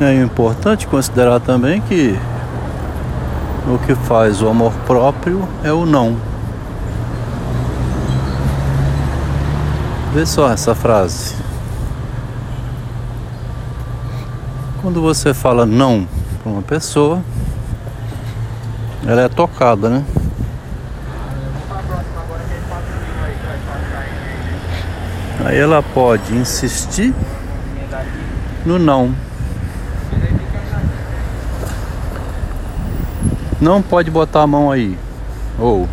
É importante considerar também que o que faz o amor próprio é o não. Vê só essa frase. Quando você fala não para uma pessoa, ela é tocada, né? Aí ela pode insistir no não. Não pode botar a mão aí. Ou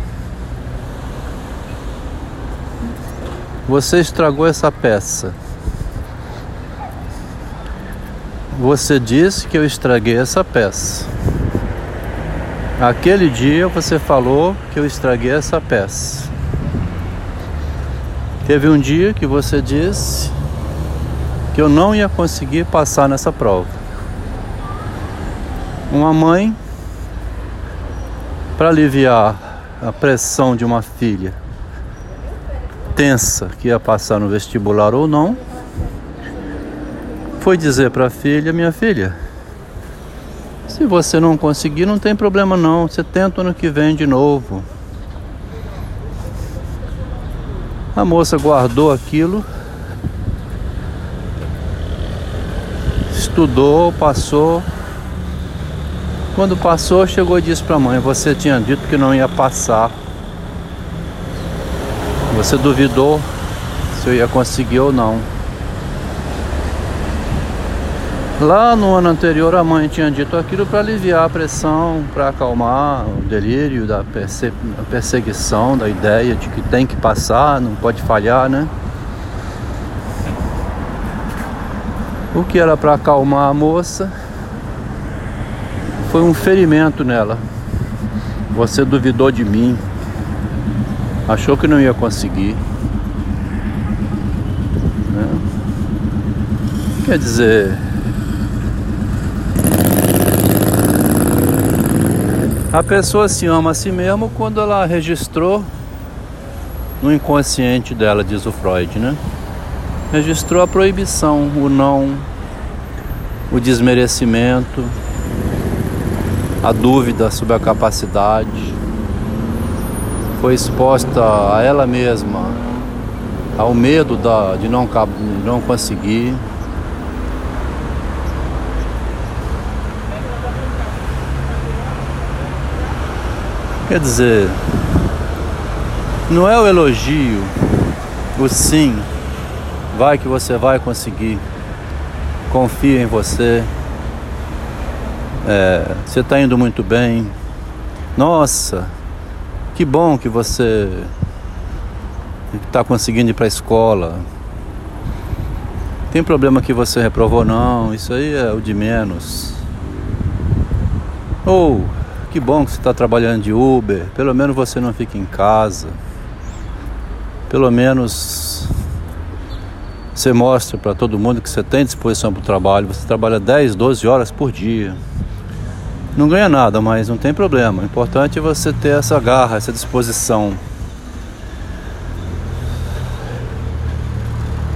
você estragou essa peça. Você disse que eu estraguei essa peça. Aquele dia você falou que eu estraguei essa peça. Teve um dia que você disse que eu não ia conseguir passar nessa prova. Uma mãe para aliviar a pressão de uma filha tensa que ia passar no vestibular ou não, foi dizer para a filha: Minha filha, se você não conseguir, não tem problema não, você tenta ano que vem de novo. A moça guardou aquilo, estudou, passou, quando passou, chegou e disse para a mãe: Você tinha dito que não ia passar. Você duvidou se eu ia conseguir ou não. Lá no ano anterior, a mãe tinha dito aquilo para aliviar a pressão, para acalmar o delírio da perse perseguição, da ideia de que tem que passar, não pode falhar, né? O que era para acalmar a moça foi um ferimento nela. Você duvidou de mim, achou que não ia conseguir. Né? Quer dizer, a pessoa se ama a si mesmo quando ela registrou no inconsciente dela, diz o Freud, né? Registrou a proibição, o não, o desmerecimento, a dúvida sobre a capacidade, foi exposta a ela mesma, ao medo da, de, não, não conseguir. Quer dizer, não é o elogio, o sim, vai que você vai conseguir, confia em você. É, você está indo muito bem. Nossa, que bom que você está conseguindo ir para a escola. Tem problema que você reprovou? Não, isso aí é o de menos. Ou, que bom que você está trabalhando de Uber, pelo menos você não fica em casa. Pelo menos você mostra para todo mundo que você tem disposição para o trabalho. Você trabalha 10, 12 horas por dia. Não ganha nada, mas não tem problema. O importante é você ter essa garra, essa disposição.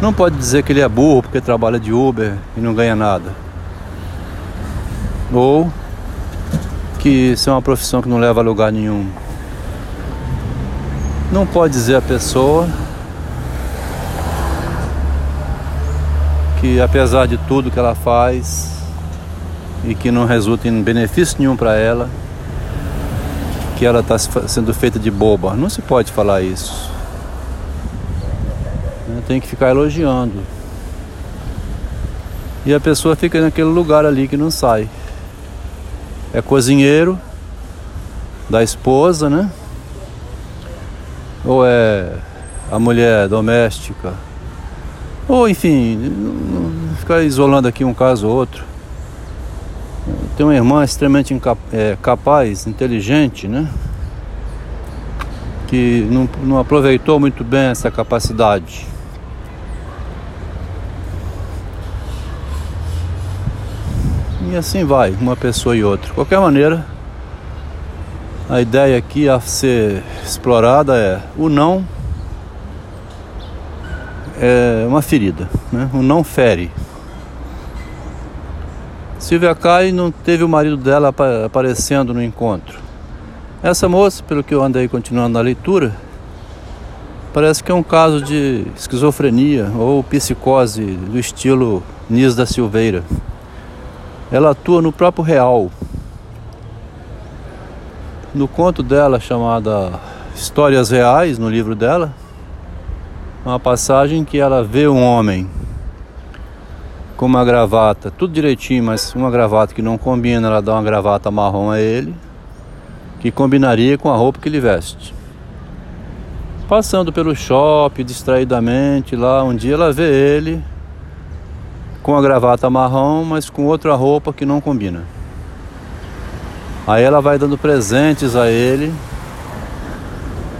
Não pode dizer que ele é burro porque trabalha de Uber e não ganha nada. Ou que isso é uma profissão que não leva a lugar nenhum. Não pode dizer a pessoa que apesar de tudo que ela faz, e que não resulta em benefício nenhum para ela, que ela está sendo feita de boba. Não se pode falar isso. Tem que ficar elogiando. E a pessoa fica naquele lugar ali que não sai. É cozinheiro da esposa, né? Ou é a mulher doméstica. Ou enfim, ficar isolando aqui um caso ou outro. Tem uma irmã extremamente é, capaz, inteligente, né? Que não, não aproveitou muito bem essa capacidade. E assim vai, uma pessoa e outra. De qualquer maneira, a ideia aqui a ser explorada é o não é uma ferida, né? O não fere. Silvia cai e não teve o marido dela aparecendo no encontro. Essa moça, pelo que eu andei continuando na leitura, parece que é um caso de esquizofrenia ou psicose do estilo Nis da Silveira. Ela atua no próprio real. No conto dela chamada Histórias Reais, no livro dela, uma passagem que ela vê um homem com uma gravata, tudo direitinho, mas uma gravata que não combina, ela dá uma gravata marrom a ele, que combinaria com a roupa que ele veste. Passando pelo shopping distraidamente lá, um dia ela vê ele com a gravata marrom, mas com outra roupa que não combina. Aí ela vai dando presentes a ele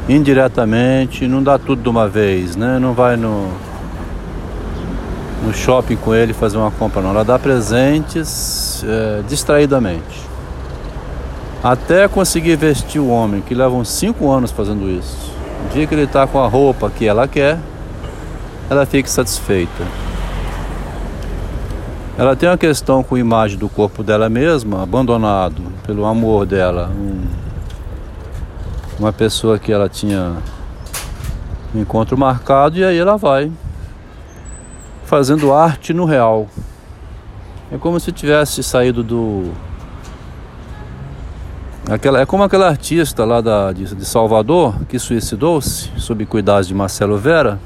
indiretamente, não dá tudo de uma vez, né? Não vai no no shopping com ele fazer uma compra, não. Ela dá presentes é, distraidamente. Até conseguir vestir o homem, que leva uns 5 anos fazendo isso. O dia que ele está com a roupa que ela quer, ela fica satisfeita. Ela tem uma questão com a imagem do corpo dela mesma, abandonado pelo amor dela. Um, uma pessoa que ela tinha um encontro marcado e aí ela vai fazendo arte no real. É como se tivesse saído do. Aquela, é como aquela artista lá da, de, de Salvador que suicidou-se sob cuidados de Marcelo Vera.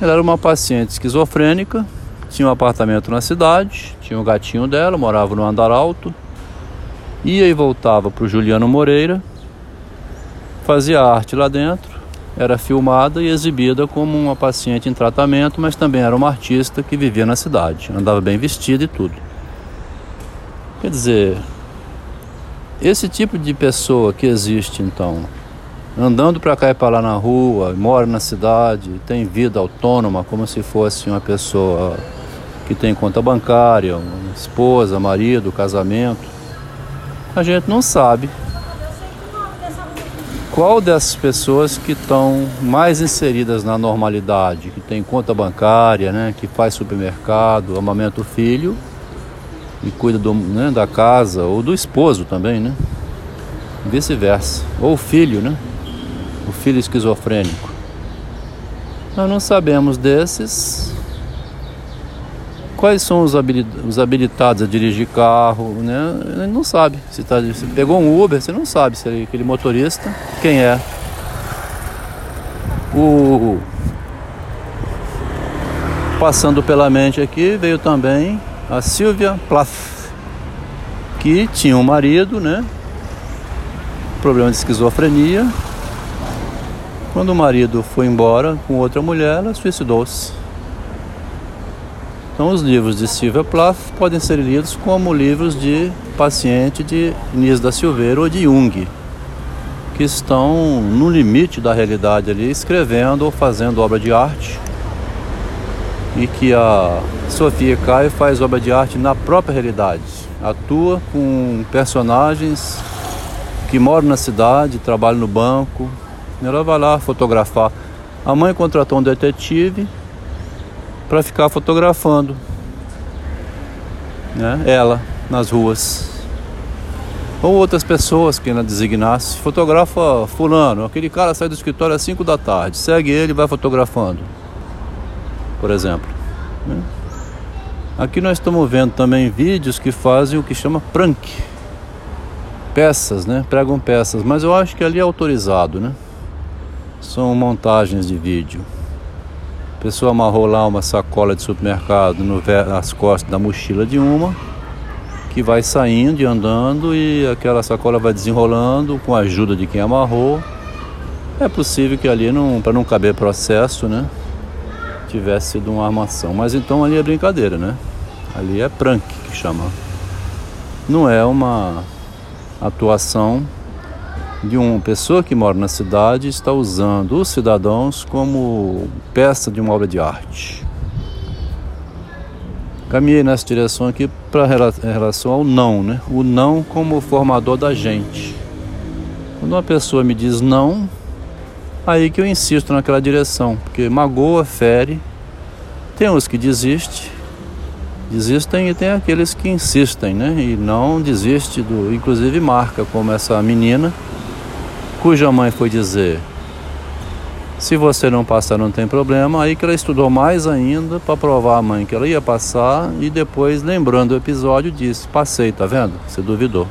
Ela era uma paciente esquizofrênica, tinha um apartamento na cidade, tinha um gatinho dela, morava no andar alto, ia e voltava para o Juliano Moreira, fazia arte lá dentro era filmada e exibida como uma paciente em tratamento, mas também era uma artista que vivia na cidade, andava bem vestida e tudo. Quer dizer, esse tipo de pessoa que existe então, andando para cá e para lá na rua, mora na cidade, tem vida autônoma como se fosse uma pessoa que tem conta bancária, esposa, marido, casamento, a gente não sabe qual dessas pessoas que estão mais inseridas na normalidade, que tem conta bancária, né, que faz supermercado, amamenta o filho e cuida do, né, da casa ou do esposo também, né? Vice-versa. Ou o filho, né? O filho esquizofrênico. Nós não sabemos desses quais são os, os habilitados a dirigir carro, né? Ele não sabe. Se, tá, pegou um Uber, você não sabe se é aquele motorista, quem é. O, passando pela mente aqui veio também a Silvia Plath, que tinha um marido, né? Problema de esquizofrenia. Quando o marido foi embora com outra mulher, ela suicidou-se. Então, os livros de Silvia Plath podem ser lidos como livros de paciente de Inês da Silveira ou de Jung, que estão no limite da realidade ali, escrevendo ou fazendo obra de arte, e que a Sofia Caio faz obra de arte na própria realidade, atua com personagens que moram na cidade, trabalham no banco, ela vai lá fotografar. A mãe contratou um detetive para ficar fotografando né, ela nas ruas. Ou outras pessoas que ela designasse, fotografa fulano, aquele cara sai do escritório às 5 da tarde, segue ele e vai fotografando, por exemplo. Né? Aqui nós estamos vendo também vídeos que fazem o que chama prank, peças, né? Pregam peças, mas eu acho que ali é autorizado, né? São montagens de vídeo. A pessoa amarrou lá uma sacola de supermercado nas costas da mochila de uma, que vai saindo e andando e aquela sacola vai desenrolando com a ajuda de quem amarrou. É possível que ali, para não caber processo, né, tivesse sido uma armação. Mas então ali é brincadeira, né? Ali é prank que chama. Não é uma atuação de uma pessoa que mora na cidade está usando os cidadãos como peça de uma obra de arte. Caminhei nessa direção aqui para em relação ao não, né? O não como formador da gente. Quando uma pessoa me diz não, aí que eu insisto naquela direção, porque magoa, fere. Tem uns que desistem, Existem e tem aqueles que insistem, né? E não desiste do. Inclusive marca como essa menina, cuja mãe foi dizer: se você não passar, não tem problema. Aí que ela estudou mais ainda para provar a mãe que ela ia passar e depois, lembrando o episódio, disse: passei, tá vendo? Você duvidou.